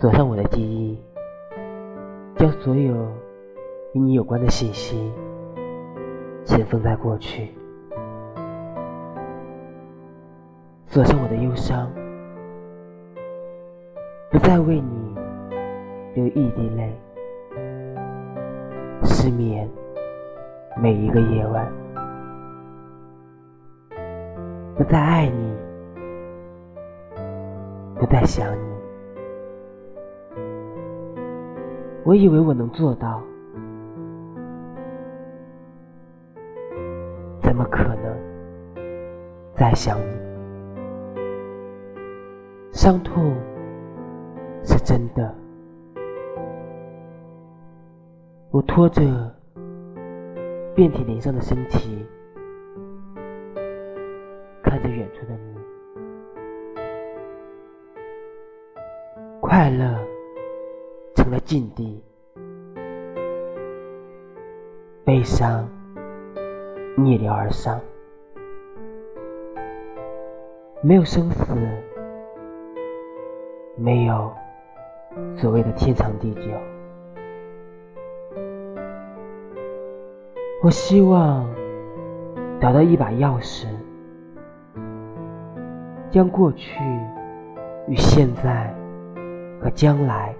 锁上我的记忆，将所有与你有关的信息尘封在过去，锁上我的忧伤，不再为你流一滴泪，失眠每一个夜晚，不再爱你，不再想你。我以为我能做到，怎么可能再想你？伤痛是真的，我拖着遍体鳞伤的身体，看着远处的你，快乐。成了禁地，悲伤逆流而上，没有生死，没有所谓的天长地久。我希望找到一把钥匙，将过去与现在和将来。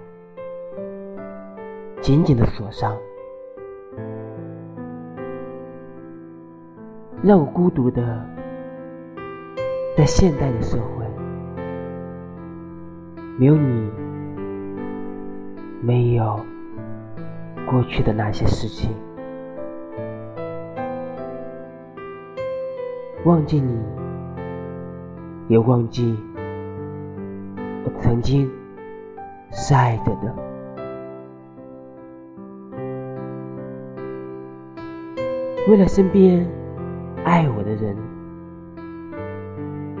紧紧的锁上，让我孤独的在现代的社会，没有你，没有过去的那些事情，忘记你，也忘记我曾经是爱着的。为了身边爱我的人，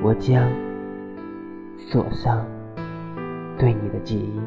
我将锁上对你的记忆。